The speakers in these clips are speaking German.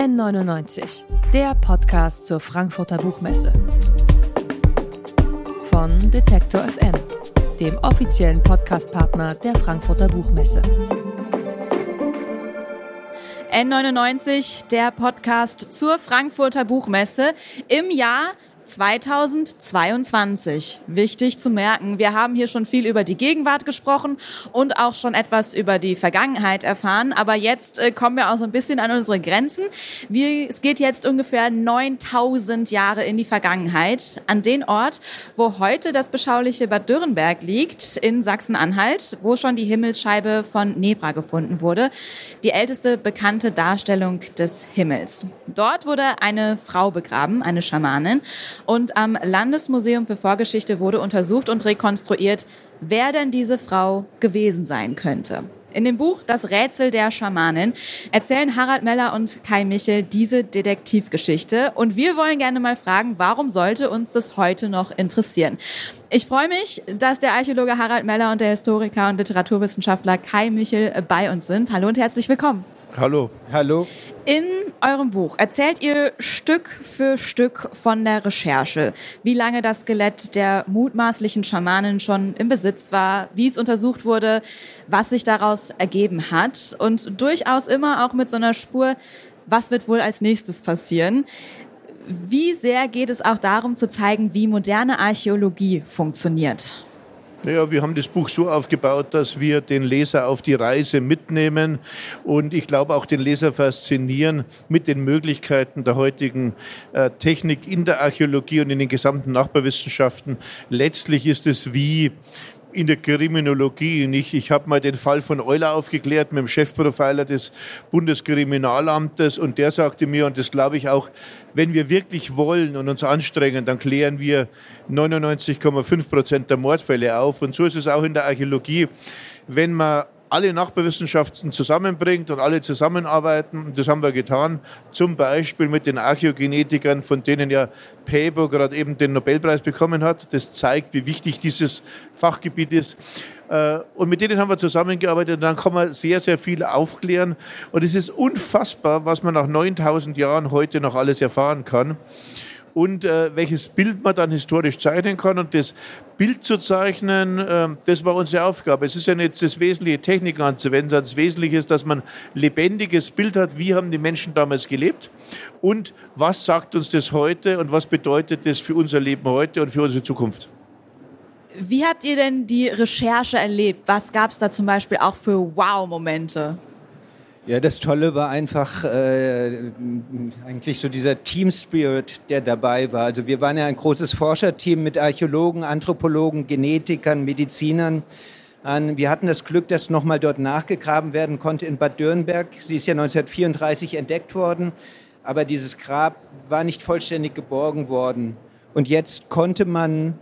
N99, der Podcast zur Frankfurter Buchmesse. Von Detektor FM, dem offiziellen Podcastpartner der Frankfurter Buchmesse. N99, der Podcast zur Frankfurter Buchmesse im Jahr 2022. Wichtig zu merken, wir haben hier schon viel über die Gegenwart gesprochen und auch schon etwas über die Vergangenheit erfahren, aber jetzt äh, kommen wir auch so ein bisschen an unsere Grenzen. Wir, es geht jetzt ungefähr 9000 Jahre in die Vergangenheit, an den Ort, wo heute das beschauliche Bad Dürrenberg liegt, in Sachsen-Anhalt, wo schon die Himmelsscheibe von Nebra gefunden wurde, die älteste bekannte Darstellung des Himmels. Dort wurde eine Frau begraben, eine Schamanin, und am Landesmuseum für Vorgeschichte wurde untersucht und rekonstruiert, wer denn diese Frau gewesen sein könnte. In dem Buch Das Rätsel der Schamanin erzählen Harald Meller und Kai Michel diese Detektivgeschichte. Und wir wollen gerne mal fragen, warum sollte uns das heute noch interessieren? Ich freue mich, dass der Archäologe Harald Meller und der Historiker und Literaturwissenschaftler Kai Michel bei uns sind. Hallo und herzlich willkommen. Hallo. Hallo. In eurem Buch erzählt ihr Stück für Stück von der Recherche, wie lange das Skelett der mutmaßlichen Schamanin schon im Besitz war, wie es untersucht wurde, was sich daraus ergeben hat und durchaus immer auch mit so einer Spur, was wird wohl als nächstes passieren. Wie sehr geht es auch darum zu zeigen, wie moderne Archäologie funktioniert? Naja, wir haben das Buch so aufgebaut, dass wir den Leser auf die Reise mitnehmen und ich glaube auch den Leser faszinieren mit den Möglichkeiten der heutigen äh, Technik in der Archäologie und in den gesamten Nachbarwissenschaften. Letztlich ist es wie in der Kriminologie. Ich, ich habe mal den Fall von Euler aufgeklärt mit dem Chefprofiler des Bundeskriminalamtes und der sagte mir, und das glaube ich auch, wenn wir wirklich wollen und uns anstrengen, dann klären wir 99,5 Prozent der Mordfälle auf. Und so ist es auch in der Archäologie. Wenn man alle Nachbarwissenschaften zusammenbringt und alle zusammenarbeiten. Das haben wir getan, zum Beispiel mit den Archäogenetikern, von denen ja Pebo gerade eben den Nobelpreis bekommen hat. Das zeigt, wie wichtig dieses Fachgebiet ist. Äh, und mit denen haben wir zusammengearbeitet und dann kann man sehr, sehr viel aufklären. Und es ist unfassbar, was man nach 9000 Jahren heute noch alles erfahren kann und äh, welches Bild man dann historisch zeichnen kann. Und das Bild zu zeichnen, äh, das war unsere Aufgabe. Es ist ja nicht das wesentliche Technik anzuwenden, sondern das Wesentliche ist, dass man lebendiges Bild hat, wie haben die Menschen damals gelebt und was sagt uns das heute und was bedeutet das für unser Leben heute und für unsere Zukunft. Wie habt ihr denn die Recherche erlebt? Was gab es da zum Beispiel auch für Wow-Momente? Ja, das Tolle war einfach äh, eigentlich so dieser Team Spirit, der dabei war. Also wir waren ja ein großes Forscherteam mit Archäologen, Anthropologen, Genetikern, Medizinern. Wir hatten das Glück, dass nochmal dort nachgegraben werden konnte in Bad Dürnberg. Sie ist ja 1934 entdeckt worden, aber dieses Grab war nicht vollständig geborgen worden. Und jetzt konnte man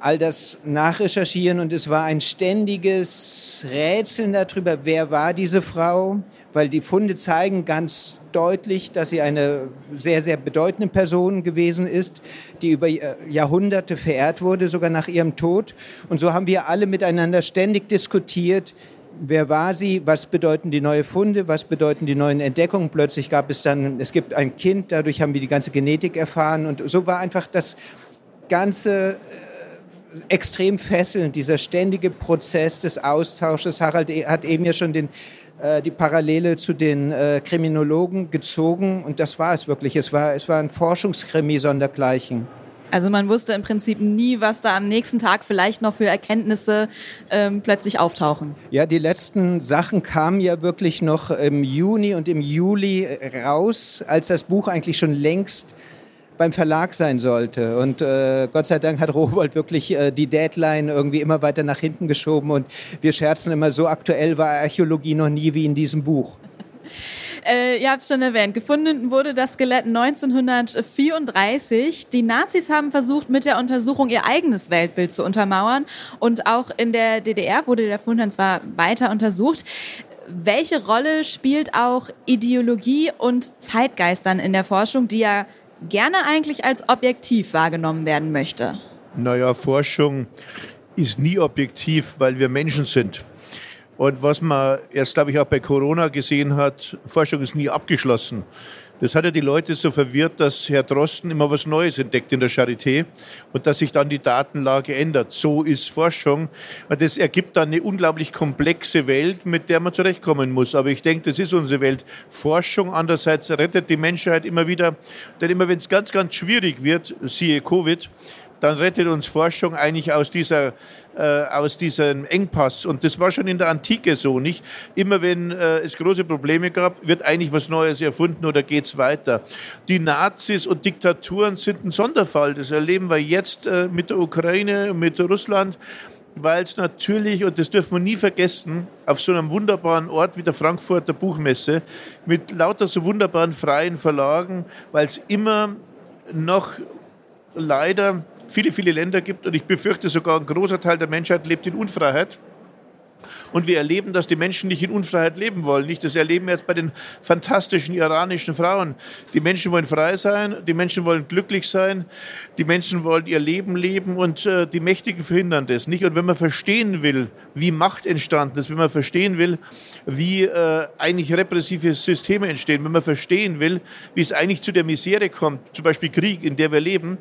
all das nachrecherchieren und es war ein ständiges Rätseln darüber, wer war diese Frau, weil die Funde zeigen ganz deutlich, dass sie eine sehr, sehr bedeutende Person gewesen ist, die über Jahrhunderte verehrt wurde, sogar nach ihrem Tod. Und so haben wir alle miteinander ständig diskutiert, wer war sie, was bedeuten die neuen Funde, was bedeuten die neuen Entdeckungen. Plötzlich gab es dann, es gibt ein Kind, dadurch haben wir die ganze Genetik erfahren und so war einfach das ganze extrem fesselnd, dieser ständige Prozess des Austausches. Harald e- hat eben ja schon den, äh, die Parallele zu den äh, Kriminologen gezogen und das war es wirklich. Es war, es war ein Forschungskrimi sondergleichen. Also man wusste im Prinzip nie, was da am nächsten Tag vielleicht noch für Erkenntnisse ähm, plötzlich auftauchen. Ja, die letzten Sachen kamen ja wirklich noch im Juni und im Juli raus, als das Buch eigentlich schon längst beim Verlag sein sollte. Und äh, Gott sei Dank hat Rowold wirklich äh, die Deadline irgendwie immer weiter nach hinten geschoben. Und wir scherzen immer, so aktuell war Archäologie noch nie wie in diesem Buch. Äh, ihr habt es schon erwähnt, gefunden wurde das Skelett 1934. Die Nazis haben versucht, mit der Untersuchung ihr eigenes Weltbild zu untermauern. Und auch in der DDR wurde der Fund dann zwar weiter untersucht. Welche Rolle spielt auch Ideologie und Zeitgeist dann in der Forschung, die ja gerne eigentlich als objektiv wahrgenommen werden möchte? Naja, Forschung ist nie objektiv, weil wir Menschen sind. Und was man erst, glaube ich, auch bei Corona gesehen hat, Forschung ist nie abgeschlossen. Das hat ja die Leute so verwirrt, dass Herr Drosten immer was Neues entdeckt in der Charité und dass sich dann die Datenlage ändert. So ist Forschung. Das ergibt dann eine unglaublich komplexe Welt, mit der man zurechtkommen muss. Aber ich denke, das ist unsere Welt. Forschung andererseits rettet die Menschheit immer wieder. Denn immer wenn es ganz, ganz schwierig wird, siehe Covid, dann rettet uns Forschung eigentlich aus dieser äh, aus diesem Engpass. Und das war schon in der Antike so, nicht? Immer wenn äh, es große Probleme gab, wird eigentlich was Neues erfunden oder geht es weiter. Die Nazis und Diktaturen sind ein Sonderfall. Das erleben wir jetzt äh, mit der Ukraine, mit Russland weil es natürlich, und das dürfen wir nie vergessen, auf so einem wunderbaren Ort wie der Frankfurter Buchmesse mit lauter so wunderbaren freien Verlagen, weil es immer noch leider viele, viele Länder gibt und ich befürchte sogar ein großer Teil der Menschheit lebt in Unfreiheit. Und wir erleben, dass die Menschen nicht in Unfreiheit leben wollen. Nicht? Das erleben wir jetzt bei den fantastischen iranischen Frauen. Die Menschen wollen frei sein, die Menschen wollen glücklich sein, die Menschen wollen ihr Leben leben und äh, die Mächtigen verhindern das. Nicht? Und wenn man verstehen will, wie Macht entstanden ist, wenn man verstehen will, wie äh, eigentlich repressive Systeme entstehen, wenn man verstehen will, wie es eigentlich zu der Misere kommt, zum Beispiel Krieg, in der wir leben,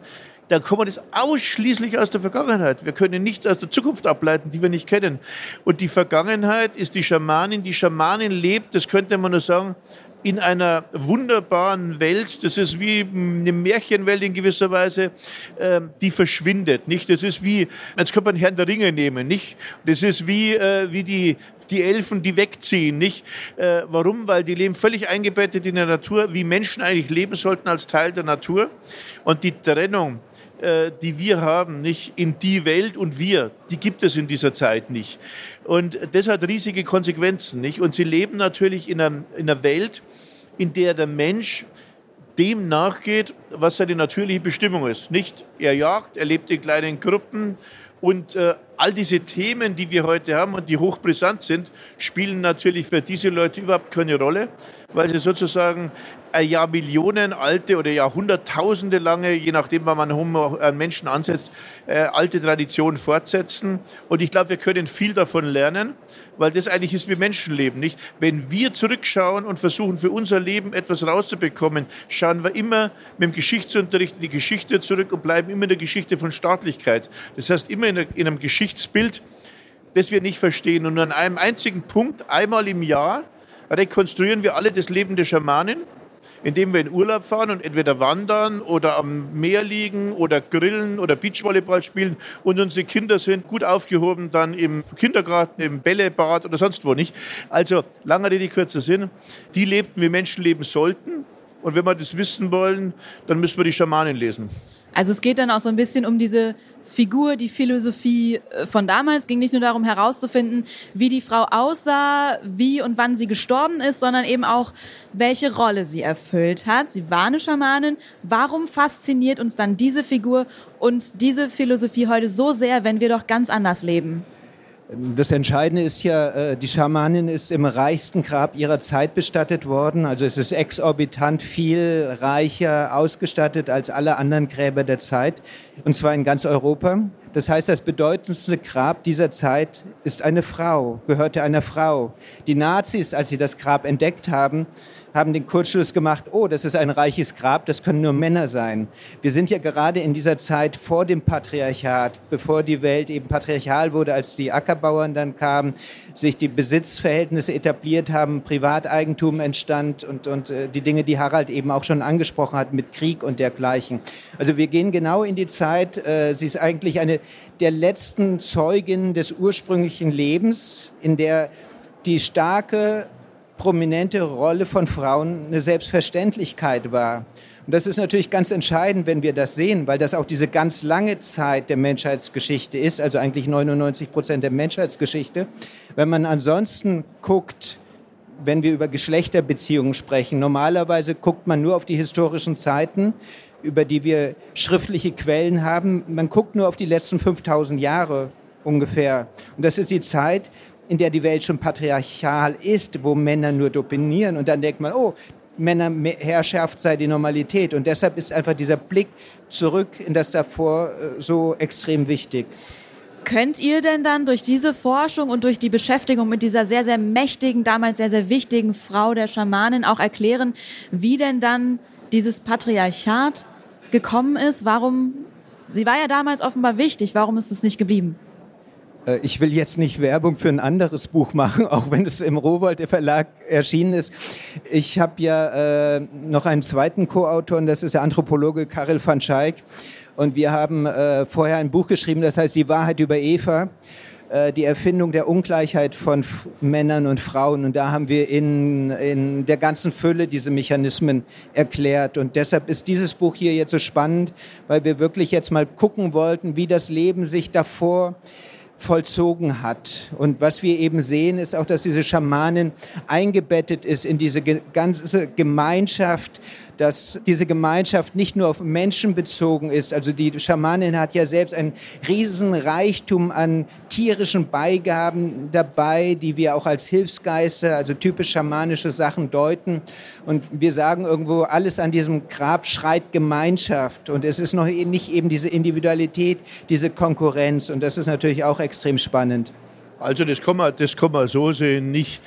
dann kommt das ausschließlich aus der Vergangenheit. Wir können nichts aus der Zukunft ableiten, die wir nicht kennen. Und die Vergangenheit ist die Schamanin. Die Schamanin lebt, das könnte man nur sagen, in einer wunderbaren Welt, das ist wie eine Märchenwelt in gewisser Weise, äh, die verschwindet, nicht? Das ist wie, jetzt könnte man Herrn der Ringe nehmen, nicht? Das ist wie, äh, wie die, die Elfen, die wegziehen, nicht? Äh, warum? Weil die leben völlig eingebettet in der Natur, wie Menschen eigentlich leben sollten als Teil der Natur. Und die Trennung die wir haben, nicht in die Welt und wir, die gibt es in dieser Zeit nicht. Und das hat riesige Konsequenzen, nicht? Und sie leben natürlich in einer, in einer Welt, in der der Mensch dem nachgeht, was seine natürliche Bestimmung ist. Nicht er jagt, er lebt in kleinen Gruppen und äh, all diese Themen, die wir heute haben und die hochbrisant sind, spielen natürlich für diese Leute überhaupt keine Rolle, weil sie sozusagen ein Jahr Millionen alte oder Jahrhunderttausende lange, je nachdem, wann man einen Menschen ansetzt, äh, alte Traditionen fortsetzen. Und ich glaube, wir können viel davon lernen, weil das eigentlich ist wie Menschenleben, nicht? Wenn wir zurückschauen und versuchen, für unser Leben etwas rauszubekommen, schauen wir immer mit dem Geschichtsunterricht in die Geschichte zurück und bleiben immer in der Geschichte von Staatlichkeit. Das heißt, immer in, einem Geschichtsbild, das wir nicht verstehen. Und an einem einzigen Punkt, einmal im Jahr, rekonstruieren wir alle das Leben der Schamanen indem wir in Urlaub fahren und entweder wandern oder am Meer liegen oder grillen oder Beachvolleyball spielen und unsere Kinder sind gut aufgehoben dann im Kindergarten, im Bällebad oder sonst wo nicht. Also, lange Rede, kürzer Sinn, die lebten, wie Menschen leben sollten. Und wenn wir das wissen wollen, dann müssen wir die Schamanen lesen. Also es geht dann auch so ein bisschen um diese Figur, die Philosophie äh, von damals. Es ging nicht nur darum herauszufinden, wie die Frau aussah, wie und wann sie gestorben ist, sondern eben auch, welche Rolle sie erfüllt hat. Sie war eine Schamanin. Warum fasziniert uns dann diese Figur und diese Philosophie heute so sehr, wenn wir doch ganz anders leben? Das Entscheidende ist ja, äh, die Schamanin ist im reichsten Grab ihrer Zeit bestattet worden. Also es ist exorbitant viel reicher ausgestattet als alle anderen Gräber der Zeit. Und zwar in ganz Europa. Das heißt, das bedeutendste Grab dieser Zeit ist eine Frau, gehörte einer Frau. Die Nazis, als sie das Grab entdeckt haben, haben den Kurzschluss gemacht, oh, das ist ein reiches Grab, das können nur Männer sein. Wir sind ja gerade in dieser Zeit vor dem Patriarchat, bevor die Welt eben patriarchal wurde, als die Ackerbauern dann kamen, sich die Besitzverhältnisse etabliert haben, Privateigentum entstand und, und äh, die Dinge, die Harald eben auch schon angesprochen hat mit Krieg und dergleichen. Also wir gehen genau in die Zeit, äh, sie ist eigentlich eine der letzten Zeuginnen des ursprünglichen Lebens, in der die starke prominente Rolle von Frauen eine Selbstverständlichkeit war. Und das ist natürlich ganz entscheidend, wenn wir das sehen, weil das auch diese ganz lange Zeit der Menschheitsgeschichte ist, also eigentlich 99 Prozent der Menschheitsgeschichte. Wenn man ansonsten guckt, wenn wir über Geschlechterbeziehungen sprechen, normalerweise guckt man nur auf die historischen Zeiten, über die wir schriftliche Quellen haben. Man guckt nur auf die letzten 5000 Jahre ungefähr. Und das ist die Zeit, in der die Welt schon patriarchal ist, wo Männer nur dominieren. Und dann denkt man, oh, Männerherrschaft sei die Normalität. Und deshalb ist einfach dieser Blick zurück in das davor äh, so extrem wichtig. Könnt ihr denn dann durch diese Forschung und durch die Beschäftigung mit dieser sehr, sehr mächtigen, damals sehr, sehr wichtigen Frau der Schamanin auch erklären, wie denn dann dieses Patriarchat gekommen ist? Warum, sie war ja damals offenbar wichtig, warum ist es nicht geblieben? Äh, ich will jetzt nicht Werbung für ein anderes Buch machen, auch wenn es im Rowold Verlag erschienen ist. Ich habe ja äh, noch einen zweiten Co-Autor, und das ist der Anthropologe Karel van Schaik. Und wir haben äh, vorher ein Buch geschrieben, das heißt Die Wahrheit über Eva äh, die Erfindung der Ungleichheit von Männern und Frauen. Und da haben wir in, in der ganzen Fülle diese Mechanismen erklärt. Und deshalb ist dieses Buch hier jetzt so spannend, weil wir wirklich jetzt mal gucken wollten, wie das Leben sich davor vollzogen hat. Und was wir eben sehen, ist auch, dass diese Schamanin eingebettet ist in diese ganze Gemeinschaft dass diese Gemeinschaft nicht nur auf Menschen bezogen ist. Also die Schamanin hat ja selbst einen riesen an tierischen Beigaben dabei, die wir auch als Hilfsgeister, also typisch schamanische Sachen deuten. Und wir sagen irgendwo, alles an diesem Grab schreit Gemeinschaft. Und es ist noch nicht eben diese Individualität, diese Konkurrenz. Und das ist natürlich auch extrem spannend. Also das kann man, das kann man so sehen, nicht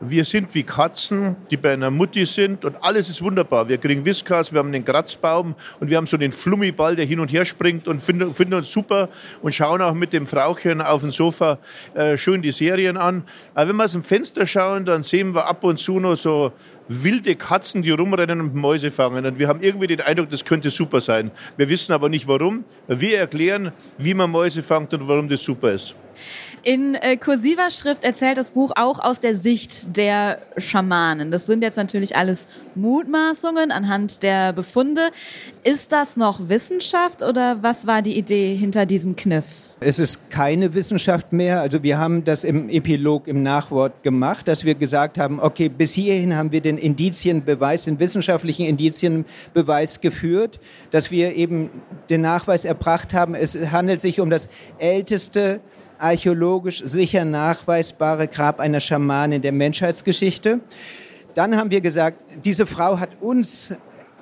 wir sind wie Katzen, die bei einer Mutti sind und alles ist wunderbar. Wir kriegen Whiskas, wir haben einen Kratzbaum und wir haben so den Flummiball, der hin und her springt und finden, finden uns super und schauen auch mit dem Frauchen auf dem Sofa äh, schön die Serien an. Aber wenn wir aus dem Fenster schauen, dann sehen wir ab und zu noch so wilde Katzen, die rumrennen und Mäuse fangen. Und wir haben irgendwie den Eindruck, das könnte super sein. Wir wissen aber nicht warum. Wir erklären, wie man Mäuse fangt und warum das super ist. In äh, kursiver Schrift erzählt das Buch auch aus der Sicht der Schamanen. Das sind jetzt natürlich alles Mutmaßungen anhand der Befunde. Ist das noch Wissenschaft oder was war die Idee hinter diesem Kniff? Es ist keine Wissenschaft mehr. Also wir haben das im Epilog, im Nachwort gemacht, dass wir gesagt haben, okay, bis hierhin haben wir den Indizienbeweis, den wissenschaftlichen Indizienbeweis geführt, dass wir eben den Nachweis erbracht haben, es handelt sich um das älteste archäologisch sicher nachweisbare Grab einer Schamanin der Menschheitsgeschichte. Dann haben wir gesagt, diese Frau hat uns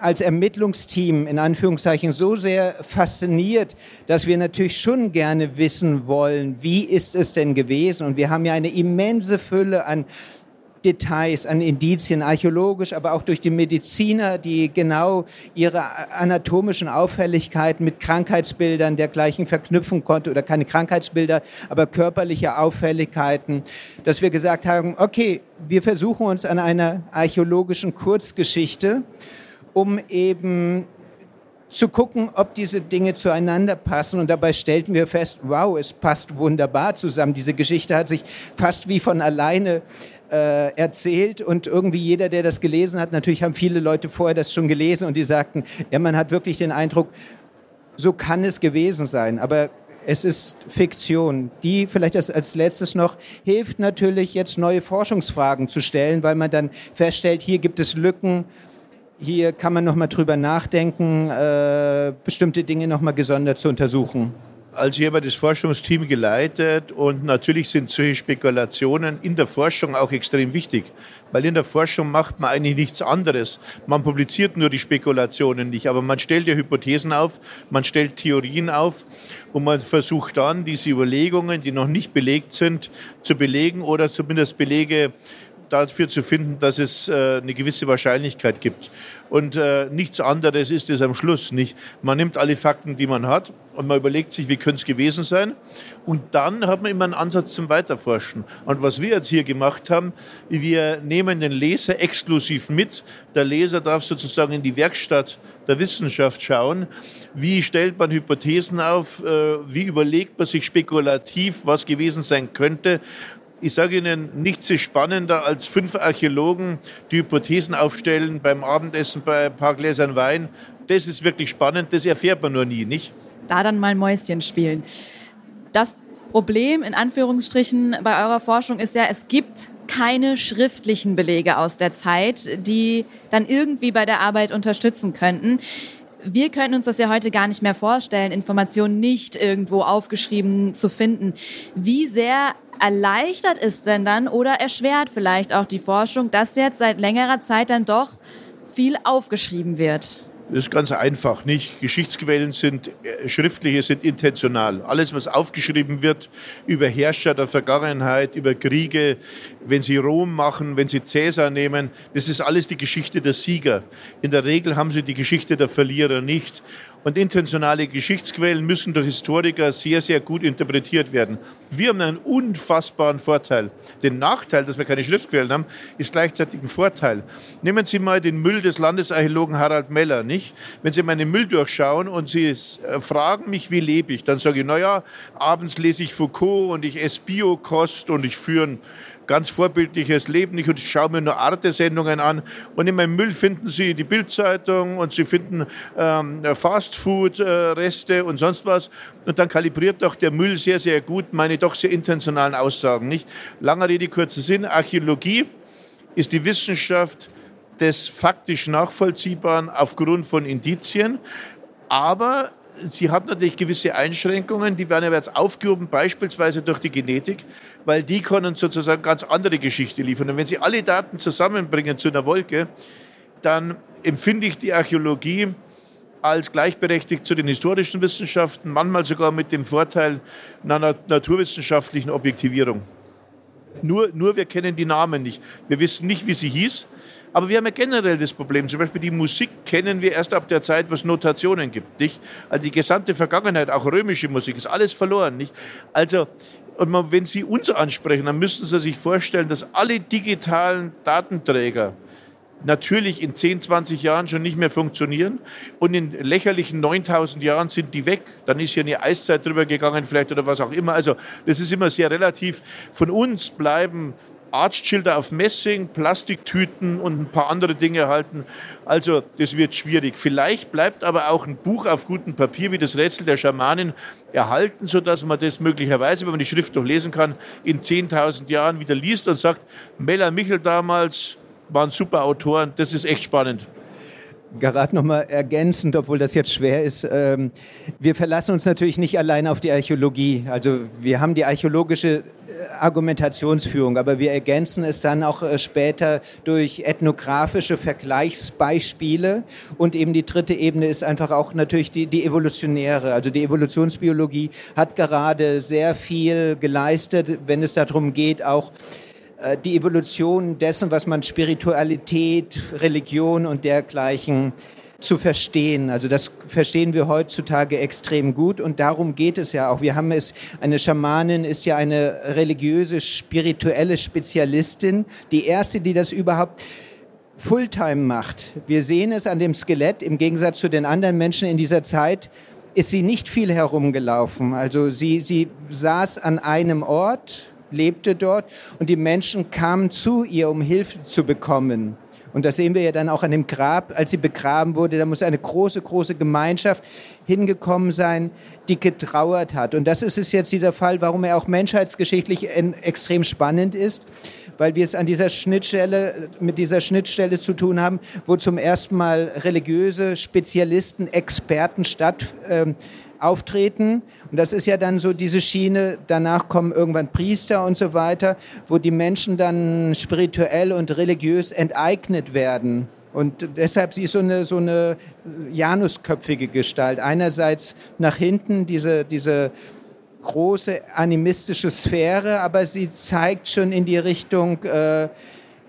als Ermittlungsteam in Anführungszeichen so sehr fasziniert, dass wir natürlich schon gerne wissen wollen, wie ist es denn gewesen? Und wir haben ja eine immense Fülle an Details, an Indizien, archäologisch, aber auch durch die Mediziner, die genau ihre anatomischen Auffälligkeiten mit Krankheitsbildern dergleichen verknüpfen konnte oder keine Krankheitsbilder, aber körperliche Auffälligkeiten, dass wir gesagt haben, okay, wir versuchen uns an einer archäologischen Kurzgeschichte, um eben zu gucken, ob diese Dinge zueinander passen. Und dabei stellten wir fest, wow, es passt wunderbar zusammen. Diese Geschichte hat sich fast wie von alleine äh, erzählt und irgendwie jeder, der das gelesen hat, natürlich haben viele Leute vorher das schon gelesen und die sagten, ja, man hat wirklich den Eindruck, so kann es gewesen sein, aber es ist Fiktion, die vielleicht als, als letztes noch hilft natürlich jetzt neue Forschungsfragen zu stellen, weil man dann feststellt, hier gibt es Lücken, hier kann man noch mal drüber nachdenken, äh, bestimmte Dinge noch mal gesondert zu untersuchen. Also ich habe das Forschungsteam geleitet und natürlich sind solche Spekulationen in der Forschung auch extrem wichtig, weil in der Forschung macht man eigentlich nichts anderes. Man publiziert nur die Spekulationen nicht, aber man stellt ja Hypothesen auf, man stellt Theorien auf und man versucht dann diese Überlegungen, die noch nicht belegt sind, zu belegen oder zumindest Belege dafür zu finden, dass es äh, eine gewisse Wahrscheinlichkeit gibt. Und äh, nichts anderes ist es am Schluss nicht. Man nimmt alle Fakten, die man hat, und man überlegt sich, wie könnte es gewesen sein. Und dann hat man immer einen Ansatz zum Weiterforschen. Und was wir jetzt hier gemacht haben, wir nehmen den Leser exklusiv mit. Der Leser darf sozusagen in die Werkstatt der Wissenschaft schauen. Wie stellt man Hypothesen auf? Äh, wie überlegt man sich spekulativ, was gewesen sein könnte? Ich sage Ihnen, nichts ist spannender als fünf Archäologen, die Hypothesen aufstellen beim Abendessen bei ein paar Gläsern Wein. Das ist wirklich spannend, das erfährt man nur nie, nicht? Da dann mal Mäuschen spielen. Das Problem in Anführungsstrichen bei eurer Forschung ist ja, es gibt keine schriftlichen Belege aus der Zeit, die dann irgendwie bei der Arbeit unterstützen könnten. Wir können uns das ja heute gar nicht mehr vorstellen, Informationen nicht irgendwo aufgeschrieben zu finden. Wie sehr erleichtert es denn dann oder erschwert vielleicht auch die Forschung, dass jetzt seit längerer Zeit dann doch viel aufgeschrieben wird? Das ist ganz einfach, nicht? Geschichtsquellen sind, äh, schriftliche sind intentional. Alles, was aufgeschrieben wird über Herrscher der Vergangenheit, über Kriege, wenn sie Rom machen, wenn sie Cäsar nehmen, das ist alles die Geschichte der Sieger. In der Regel haben sie die Geschichte der Verlierer nicht. Und intentionale Geschichtsquellen müssen durch Historiker sehr, sehr gut interpretiert werden. Wir haben einen unfassbaren Vorteil. Den Nachteil, dass wir keine Schriftquellen haben, ist gleichzeitig ein Vorteil. Nehmen Sie mal den Müll des Landesarchäologen Harald Meller, nicht? Wenn Sie meinen Müll durchschauen und Sie äh, fragen mich, wie lebe ich, dann sage ich, naja, abends lese ich Foucault und ich esse Biokost und ich führe ein ganz vorbildliches Leben. Ich schaue mir nur Arte-Sendungen an. Und in meinem Müll finden Sie die Bildzeitung und Sie finden ähm, Fastfood-Reste und sonst was. Und dann kalibriert doch der Müll sehr, sehr gut meine doch sehr intentionalen Aussagen. Nicht? Langer Rede, kurzer Sinn. Archäologie ist die Wissenschaft des faktisch Nachvollziehbaren aufgrund von Indizien. Aber sie hat natürlich gewisse Einschränkungen, die werden aber jetzt aufgehoben, beispielsweise durch die Genetik, weil die können sozusagen ganz andere Geschichte liefern. Und wenn Sie alle Daten zusammenbringen zu einer Wolke, dann empfinde ich die Archäologie als gleichberechtigt zu den historischen Wissenschaften, manchmal sogar mit dem Vorteil einer naturwissenschaftlichen Objektivierung. Nur, nur wir kennen die Namen nicht. Wir wissen nicht, wie sie hieß. Aber wir haben ja generell das Problem. Zum Beispiel die Musik kennen wir erst ab der Zeit, wo es Notationen gibt. Nicht? Also die gesamte Vergangenheit, auch römische Musik, ist alles verloren. Nicht? Also, und man, wenn Sie uns ansprechen, dann müssten Sie sich vorstellen, dass alle digitalen Datenträger, natürlich in 10, 20 Jahren schon nicht mehr funktionieren und in lächerlichen 9000 Jahren sind die weg. Dann ist hier eine Eiszeit drüber gegangen vielleicht oder was auch immer. Also das ist immer sehr relativ. Von uns bleiben Arztschilder auf Messing, Plastiktüten und ein paar andere Dinge erhalten. Also das wird schwierig. Vielleicht bleibt aber auch ein Buch auf gutem Papier wie das Rätsel der Schamanen erhalten, sodass man das möglicherweise, wenn man die Schrift noch lesen kann, in 10.000 Jahren wieder liest und sagt, Mella Michel damals waren super Autoren. Das ist echt spannend gerade nochmal ergänzend, obwohl das jetzt schwer ist. Ähm, wir verlassen uns natürlich nicht allein auf die Archäologie. Also wir haben die archäologische äh, Argumentationsführung, aber wir ergänzen es dann auch äh, später durch ethnografische Vergleichsbeispiele. Und eben die dritte Ebene ist einfach auch natürlich die, die evolutionäre. Also die Evolutionsbiologie hat gerade sehr viel geleistet, wenn es darum geht, auch die Evolution dessen, was man Spiritualität, Religion und dergleichen zu verstehen. Also das verstehen wir heutzutage extrem gut und darum geht es ja auch. Wir haben es, eine Schamanin ist ja eine religiöse, spirituelle Spezialistin, die erste, die das überhaupt Fulltime macht. Wir sehen es an dem Skelett, im Gegensatz zu den anderen Menschen in dieser Zeit ist sie nicht viel herumgelaufen. Also sie, sie saß an einem Ort, lebte dort und die Menschen kamen zu ihr, um Hilfe zu bekommen. Und das sehen wir ja dann auch an dem Grab, als sie begraben wurde. Da muss eine große, große Gemeinschaft hingekommen sein, die getrauert hat. Und das ist es jetzt dieser Fall, warum er auch menschheitsgeschichtlich extrem spannend ist, weil wir es an dieser Schnittstelle, mit dieser Schnittstelle zu tun haben, wo zum ersten Mal religiöse Spezialisten, Experten statt, äh, auftreten. Und das ist ja dann so diese Schiene, danach kommen irgendwann Priester und so weiter, wo die Menschen dann spirituell und religiös enteignet werden. Und deshalb sie ist so eine, so eine janusköpfige Gestalt. Einerseits nach hinten diese, diese große animistische Sphäre, aber sie zeigt schon in die Richtung, äh,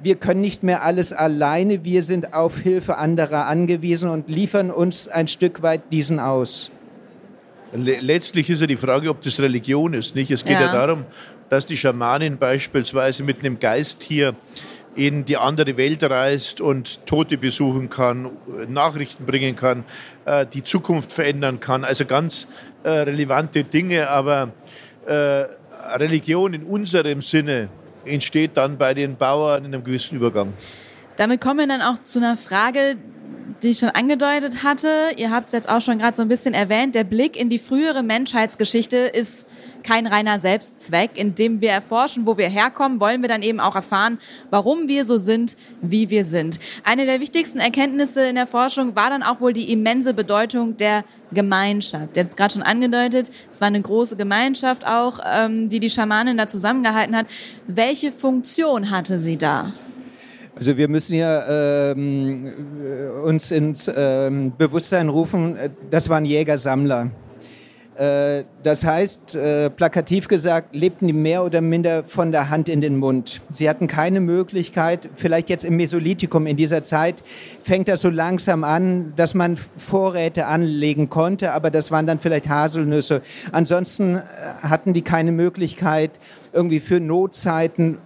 wir können nicht mehr alles alleine, wir sind auf Hilfe anderer angewiesen und liefern uns ein Stück weit diesen aus. Letztlich ist ja die Frage, ob das Religion ist. Nicht? Es geht ja. ja darum, dass die Schamanin beispielsweise mit einem Geisttier in die andere Welt reist und Tote besuchen kann, Nachrichten bringen kann, äh, die Zukunft verändern kann. Also ganz äh, relevante Dinge, aber äh, Religion in unserem Sinne entsteht dann bei den Bauern in einem gewissen Übergang. Damit kommen wir dann auch zu einer Frage, die ich schon angedeutet hatte. Ihr habt es jetzt auch schon gerade so ein bisschen erwähnt. Der Blick in die frühere Menschheitsgeschichte ist kein reiner Selbstzweck. Indem wir erforschen, wo wir herkommen, wollen wir dann eben auch erfahren, warum wir so sind, wie wir sind. Eine der wichtigsten Erkenntnisse in der Forschung war dann auch wohl die immense Bedeutung der Gemeinschaft. Ihr habt es gerade schon angedeutet, es war eine große Gemeinschaft auch, ähm, die die Schamanin da zusammengehalten hat. Welche Funktion hatte sie da? Also wir müssen ja ähm, uns ins ähm, Bewusstsein rufen, das waren Jäger-Sammler. Äh, das heißt, äh, plakativ gesagt, lebten die mehr oder minder von der Hand in den Mund. Sie hatten keine Möglichkeit, vielleicht jetzt im Mesolithikum in dieser Zeit fängt das so langsam an, dass man Vorräte anlegen konnte, aber das waren dann vielleicht Haselnüsse. Ansonsten äh, hatten die keine Möglichkeit, irgendwie für Notzeiten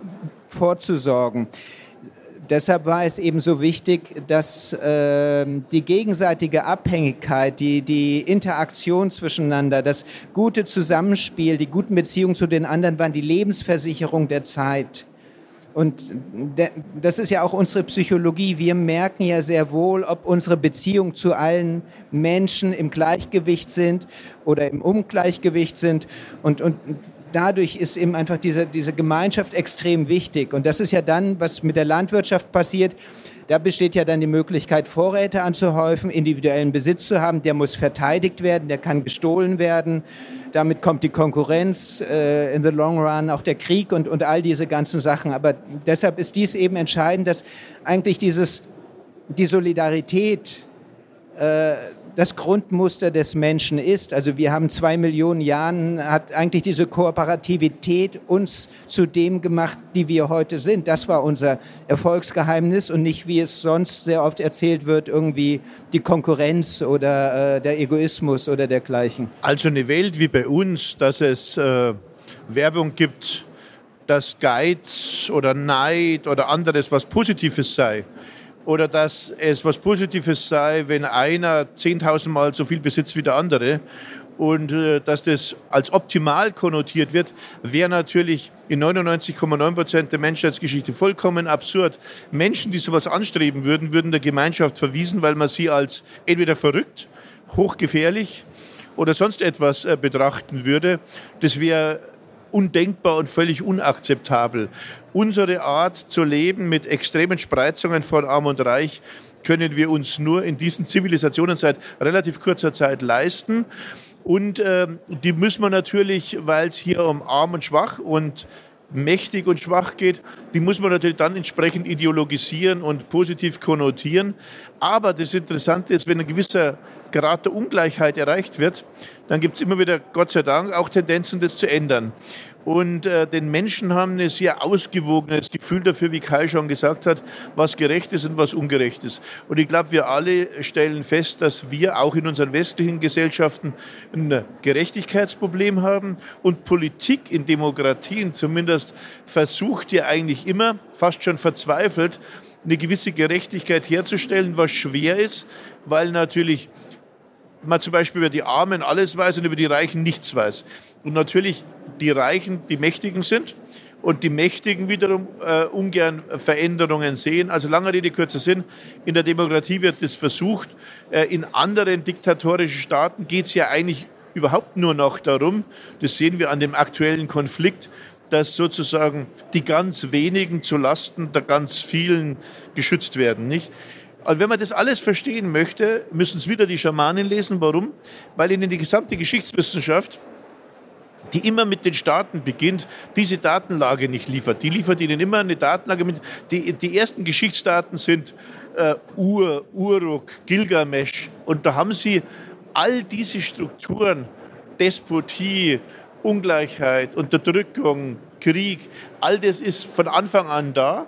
vorzusorgen deshalb war es eben so wichtig, dass äh, die gegenseitige Abhängigkeit, die, die Interaktion zwischeneinander, das gute Zusammenspiel, die guten Beziehungen zu den anderen waren die Lebensversicherung der Zeit. Und das ist ja auch unsere Psychologie. Wir merken ja sehr wohl, ob unsere Beziehungen zu allen Menschen im Gleichgewicht sind oder im Ungleichgewicht sind. Und, und dadurch ist eben einfach diese, diese Gemeinschaft extrem wichtig. Und das ist ja dann, was mit der Landwirtschaft passiert. Da besteht ja dann die Möglichkeit, Vorräte anzuhäufen, individuellen Besitz zu haben. Der muss verteidigt werden, der kann gestohlen werden. Damit kommt die Konkurrenz äh, in the long run, auch der Krieg und, und all diese ganzen Sachen. Aber deshalb ist dies eben entscheidend, dass eigentlich dieses, die Solidarität das Grundmuster des Menschen ist. Also wir haben zwei Millionen Jahren, hat eigentlich diese Kooperativität uns zu dem gemacht, die wir heute sind. Das war unser Erfolgsgeheimnis und nicht, wie es sonst sehr oft erzählt wird, irgendwie die Konkurrenz oder äh, der Egoismus oder dergleichen. Also eine Welt wie bei uns, dass es äh, Werbung gibt, dass Geiz oder Neid oder anderes was Positives sei oder dass es was Positives sei, wenn einer 10.000 Mal so viel besitzt wie der andere und äh, dass das als optimal konnotiert wird, wäre natürlich in 99,9 Prozent der Menschheitsgeschichte vollkommen absurd. Menschen, die sowas anstreben würden, würden der Gemeinschaft verwiesen, weil man sie als entweder verrückt, hochgefährlich oder sonst etwas äh, betrachten würde. Das wäre undenkbar und völlig unakzeptabel. Unsere Art zu leben mit extremen Spreizungen von Arm und Reich können wir uns nur in diesen Zivilisationen seit relativ kurzer Zeit leisten. Und äh, die müssen wir natürlich, weil es hier um arm und schwach und mächtig und schwach geht, die muss man natürlich dann entsprechend ideologisieren und positiv konnotieren. Aber das Interessante ist, wenn ein gewisser Grad der Ungleichheit erreicht wird, dann gibt es immer wieder, Gott sei Dank, auch Tendenzen, das zu ändern. Und äh, den Menschen haben ein sehr ausgewogenes Gefühl dafür, wie Kai schon gesagt hat, was gerecht ist und was ungerecht ist. Und ich glaube, wir alle stellen fest, dass wir auch in unseren westlichen Gesellschaften ein Gerechtigkeitsproblem haben. Und Politik in Demokratien zumindest versucht ja eigentlich immer, fast schon verzweifelt, eine gewisse Gerechtigkeit herzustellen, was schwer ist, weil natürlich man zum Beispiel über die Armen alles weiß und über die Reichen nichts weiß. Und natürlich die Reichen die Mächtigen sind und die Mächtigen wiederum äh, ungern Veränderungen sehen. Also lange Rede, kurzer Sinn, in der Demokratie wird das versucht. Äh, in anderen diktatorischen Staaten geht es ja eigentlich überhaupt nur noch darum, das sehen wir an dem aktuellen Konflikt, dass sozusagen die ganz wenigen zu Lasten der ganz vielen geschützt werden. Nicht? Und wenn man das alles verstehen möchte, müssen es wieder die Schamanen lesen. Warum? Weil ihnen die gesamte Geschichtswissenschaft, die immer mit den Staaten beginnt, diese Datenlage nicht liefert. Die liefert ihnen immer eine Datenlage mit. Die, die ersten Geschichtsdaten sind äh, Ur, Uruk, Gilgamesch. Und da haben sie all diese Strukturen, Despotie, Ungleichheit, Unterdrückung, Krieg, all das ist von Anfang an da.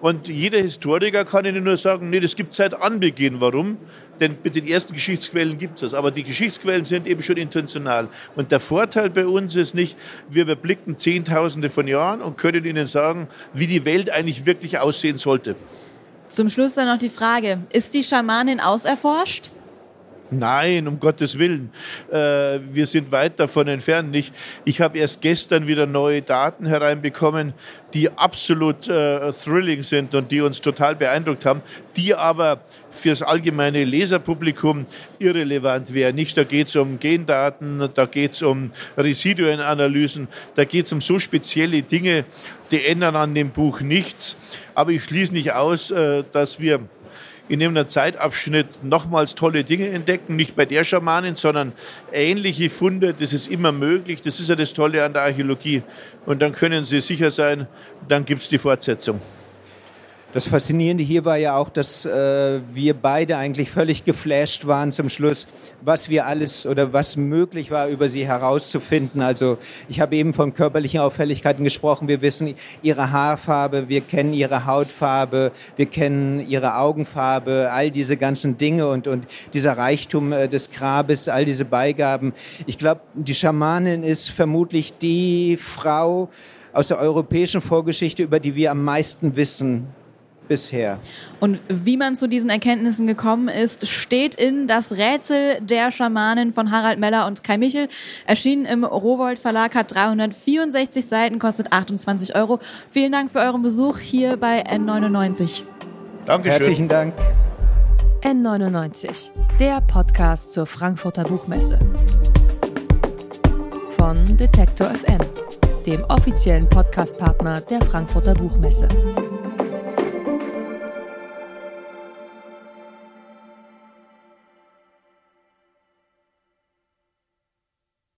Und jeder Historiker kann Ihnen nur sagen, nee, das gibt es seit Anbeginn. Warum? Denn mit den ersten Geschichtsquellen gibt es das. Aber die Geschichtsquellen sind eben schon intentional. Und der Vorteil bei uns ist nicht, wir überblicken Zehntausende von Jahren und können Ihnen sagen, wie die Welt eigentlich wirklich aussehen sollte. Zum Schluss dann noch die Frage, ist die Schamanin auserforscht? Nein, um Gottes Willen. Äh, wir sind weit davon entfernt. Ich, ich habe erst gestern wieder neue Daten hereinbekommen, die absolut äh, thrilling sind und die uns total beeindruckt haben, die aber fürs allgemeine Leserpublikum irrelevant wären. Nicht, da geht es um Gendaten, da geht es um Residuenanalysen, da geht es um so spezielle Dinge, die ändern an dem Buch nichts. Aber ich schließe nicht aus, äh, dass wir in einem Zeitabschnitt nochmals tolle Dinge entdecken, nicht bei der Schamanin, sondern ähnliche Funde, das ist immer möglich, das ist ja das Tolle an der Archäologie. Und dann können Sie sicher sein, dann gibt es die Fortsetzung. Das Faszinierende hier war ja auch, dass äh, wir beide eigentlich völlig geflasht waren zum Schluss, was wir alles oder was möglich war, über sie herauszufinden. Also ich habe eben von körperlichen Auffälligkeiten gesprochen. Wir wissen ihre Haarfarbe, wir kennen ihre Hautfarbe, wir kennen ihre Augenfarbe, all diese ganzen Dinge und, und dieser Reichtum äh, des Grabes, all diese Beigaben. Ich glaube, die Schamanin ist vermutlich die Frau aus der europäischen Vorgeschichte, über die wir am meisten wissen bisher. Und wie man zu diesen Erkenntnissen gekommen ist, steht in Das Rätsel der Schamanin von Harald Meller und Kai Michel. Erschienen im Rowold Verlag, hat 364 Seiten, kostet 28 Euro. Vielen Dank für euren Besuch hier bei N99. Dankeschön. Herzlichen Dank. N99, der Podcast zur Frankfurter Buchmesse. Von Detektor FM, dem offiziellen Podcastpartner der Frankfurter Buchmesse.